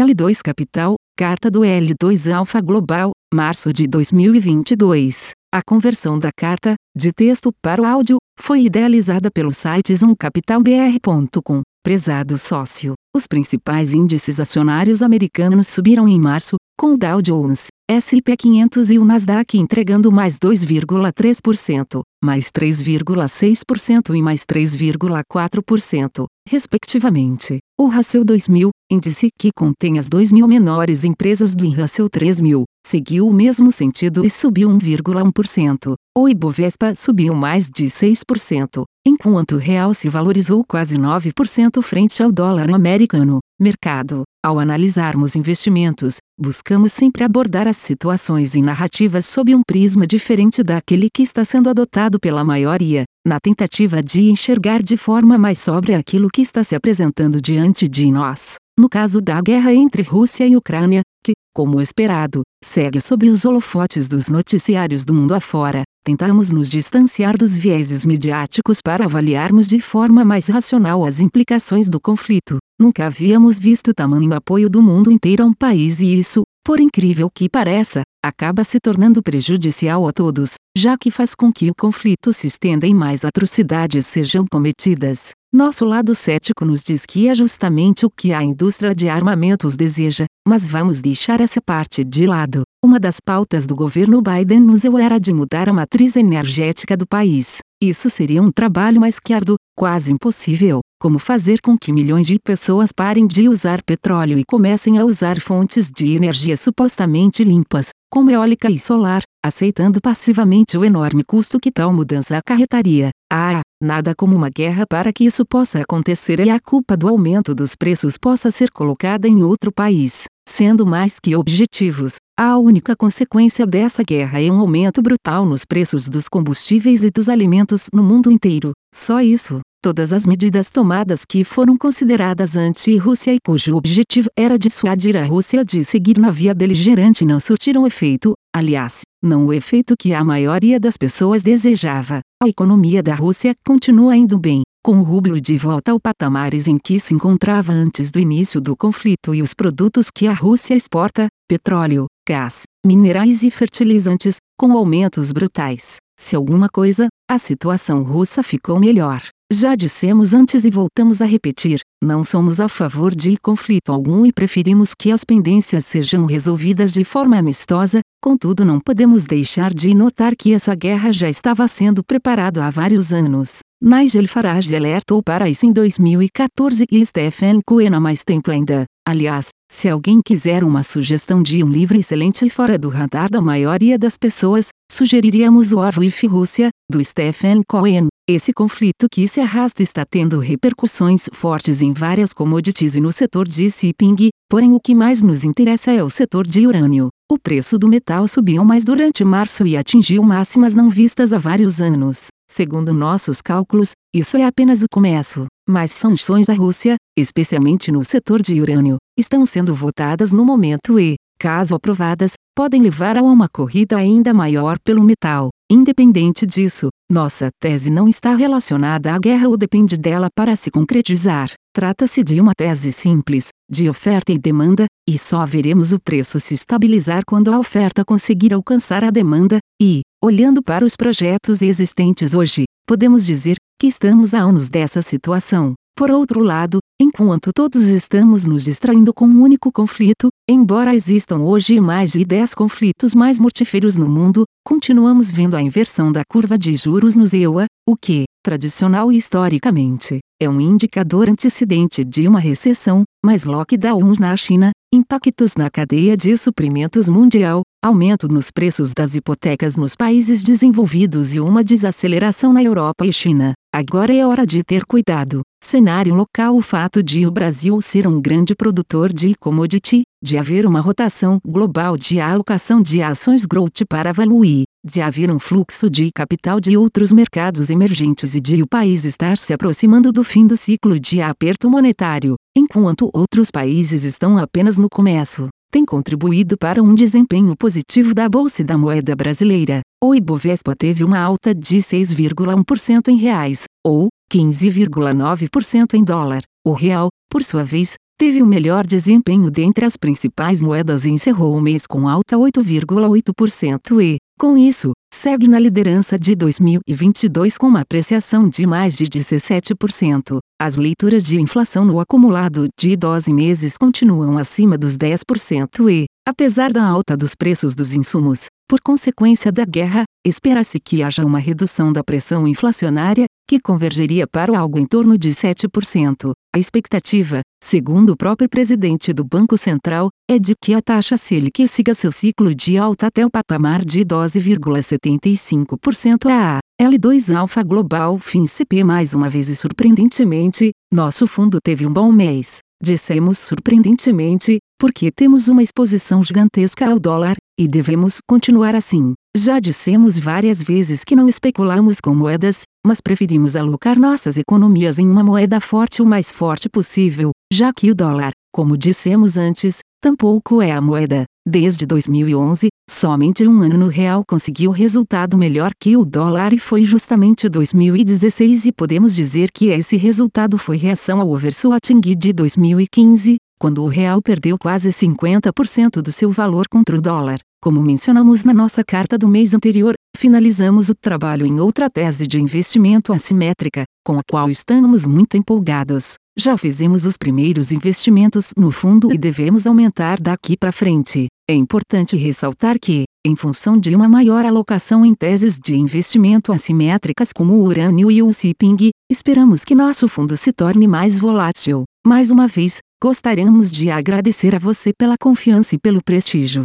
L2 Capital, carta do L2 Alpha Global, março de 2022. A conversão da carta, de texto para o áudio, foi idealizada pelo site zoomcapitalbr.com. Prezado sócio, os principais índices acionários americanos subiram em março, com o Dow Jones, S&P 500 e o Nasdaq entregando mais 2,3%, mais 3,6% e mais 3,4%, respectivamente. O Russell 2000, índice que contém as 2.000 menores empresas do Russell 3000, seguiu o mesmo sentido e subiu 1,1%. O Ibovespa subiu mais de 6%, enquanto o real se valorizou quase 9% frente ao dólar americano. Mercado. Ao analisarmos investimentos, buscamos sempre abordar as situações e narrativas sob um prisma diferente daquele que está sendo adotado pela maioria, na tentativa de enxergar de forma mais sóbria aquilo que está se apresentando diante de nós. No caso da guerra entre Rússia e Ucrânia, que, como esperado, segue sob os holofotes dos noticiários do mundo afora, tentamos nos distanciar dos vieses midiáticos para avaliarmos de forma mais racional as implicações do conflito. Nunca havíamos visto tamanho apoio do mundo inteiro a um país e isso, por incrível que pareça, acaba se tornando prejudicial a todos, já que faz com que o conflito se estenda e mais atrocidades sejam cometidas. Nosso lado cético nos diz que é justamente o que a indústria de armamentos deseja, mas vamos deixar essa parte de lado. Uma das pautas do governo Biden nos era de mudar a matriz energética do país. Isso seria um trabalho mais que árduo, quase impossível, como fazer com que milhões de pessoas parem de usar petróleo e comecem a usar fontes de energia supostamente limpas, como eólica e solar, aceitando passivamente o enorme custo que tal mudança acarretaria. Ah, nada como uma guerra para que isso possa acontecer e a culpa do aumento dos preços possa ser colocada em outro país. Sendo mais que objetivos, a única consequência dessa guerra é um aumento brutal nos preços dos combustíveis e dos alimentos no mundo inteiro. Só isso. Todas as medidas tomadas que foram consideradas anti-Rússia e cujo objetivo era dissuadir a Rússia de seguir na via beligerante não surtiram efeito, aliás, não o efeito que a maioria das pessoas desejava. A economia da Rússia continua indo bem, com o rublo de volta ao patamares em que se encontrava antes do início do conflito e os produtos que a Rússia exporta, petróleo, gás, minerais e fertilizantes, com aumentos brutais. Se alguma coisa, a situação russa ficou melhor. Já dissemos antes e voltamos a repetir: não somos a favor de conflito algum e preferimos que as pendências sejam resolvidas de forma amistosa, contudo, não podemos deixar de notar que essa guerra já estava sendo preparada há vários anos. Nigel Farage alertou para isso em 2014 e Stephen Cohen há mais tempo ainda. Aliás, se alguém quiser uma sugestão de um livro excelente e fora do radar da maioria das pessoas, sugeriríamos o with Rússia, do Stephen Cohen. Esse conflito que se arrasta está tendo repercussões fortes em várias commodities e no setor de shipping, porém o que mais nos interessa é o setor de urânio. O preço do metal subiu mais durante março e atingiu máximas não vistas há vários anos. Segundo nossos cálculos, isso é apenas o começo, mas sanções à Rússia, especialmente no setor de urânio, estão sendo votadas no momento e, caso aprovadas, podem levar a uma corrida ainda maior pelo metal. Independente disso, nossa tese não está relacionada à guerra ou depende dela para se concretizar. Trata-se de uma tese simples, de oferta e demanda, e só veremos o preço se estabilizar quando a oferta conseguir alcançar a demanda, e, olhando para os projetos existentes hoje, podemos dizer que estamos a anos dessa situação. Por outro lado, enquanto todos estamos nos distraindo com um único conflito, embora existam hoje mais de 10 conflitos mais mortíferos no mundo, continuamos vendo a inversão da curva de juros no EUA, o que, tradicional e historicamente, é um indicador antecedente de uma recessão, mas lockdowns na China, impactos na cadeia de suprimentos mundial, aumento nos preços das hipotecas nos países desenvolvidos e uma desaceleração na Europa e China. Agora é hora de ter cuidado. Cenário local O fato de o Brasil ser um grande produtor de commodity, de haver uma rotação global de alocação de ações growth para valuir, de haver um fluxo de capital de outros mercados emergentes e de o país estar se aproximando do fim do ciclo de aperto monetário, enquanto outros países estão apenas no começo tem contribuído para um desempenho positivo da Bolsa e da Moeda Brasileira. O Ibovespa teve uma alta de 6,1% em reais, ou 15,9% em dólar. O real, por sua vez, teve o melhor desempenho dentre as principais moedas e encerrou o mês com alta 8,8% e, com isso, segue na liderança de 2022 com uma apreciação de mais de 17%. As leituras de inflação no acumulado de 12 meses continuam acima dos 10% e, apesar da alta dos preços dos insumos, por consequência da guerra, espera-se que haja uma redução da pressão inflacionária, que convergeria para algo em torno de 7%. A expectativa, segundo o próprio presidente do Banco Central, é de que a taxa Selic siga seu ciclo de alta até o patamar de 12,75% a L2 Alpha Global FinCP mais uma vez e surpreendentemente, nosso fundo teve um bom mês. Dissemos surpreendentemente, porque temos uma exposição gigantesca ao dólar, e devemos continuar assim. Já dissemos várias vezes que não especulamos com moedas, mas preferimos alocar nossas economias em uma moeda forte o mais forte possível, já que o dólar, como dissemos antes, tampouco é a moeda. Desde 2011, somente um ano no real conseguiu resultado melhor que o dólar e foi justamente 2016 e podemos dizer que esse resultado foi reação ao overshooting de 2015, quando o real perdeu quase 50% do seu valor contra o dólar. Como mencionamos na nossa carta do mês anterior, finalizamos o trabalho em outra tese de investimento assimétrica, com a qual estamos muito empolgados. Já fizemos os primeiros investimentos no fundo e devemos aumentar daqui para frente. É importante ressaltar que, em função de uma maior alocação em teses de investimento assimétricas como o urânio e o shipping, esperamos que nosso fundo se torne mais volátil. Mais uma vez, gostaríamos de agradecer a você pela confiança e pelo prestígio.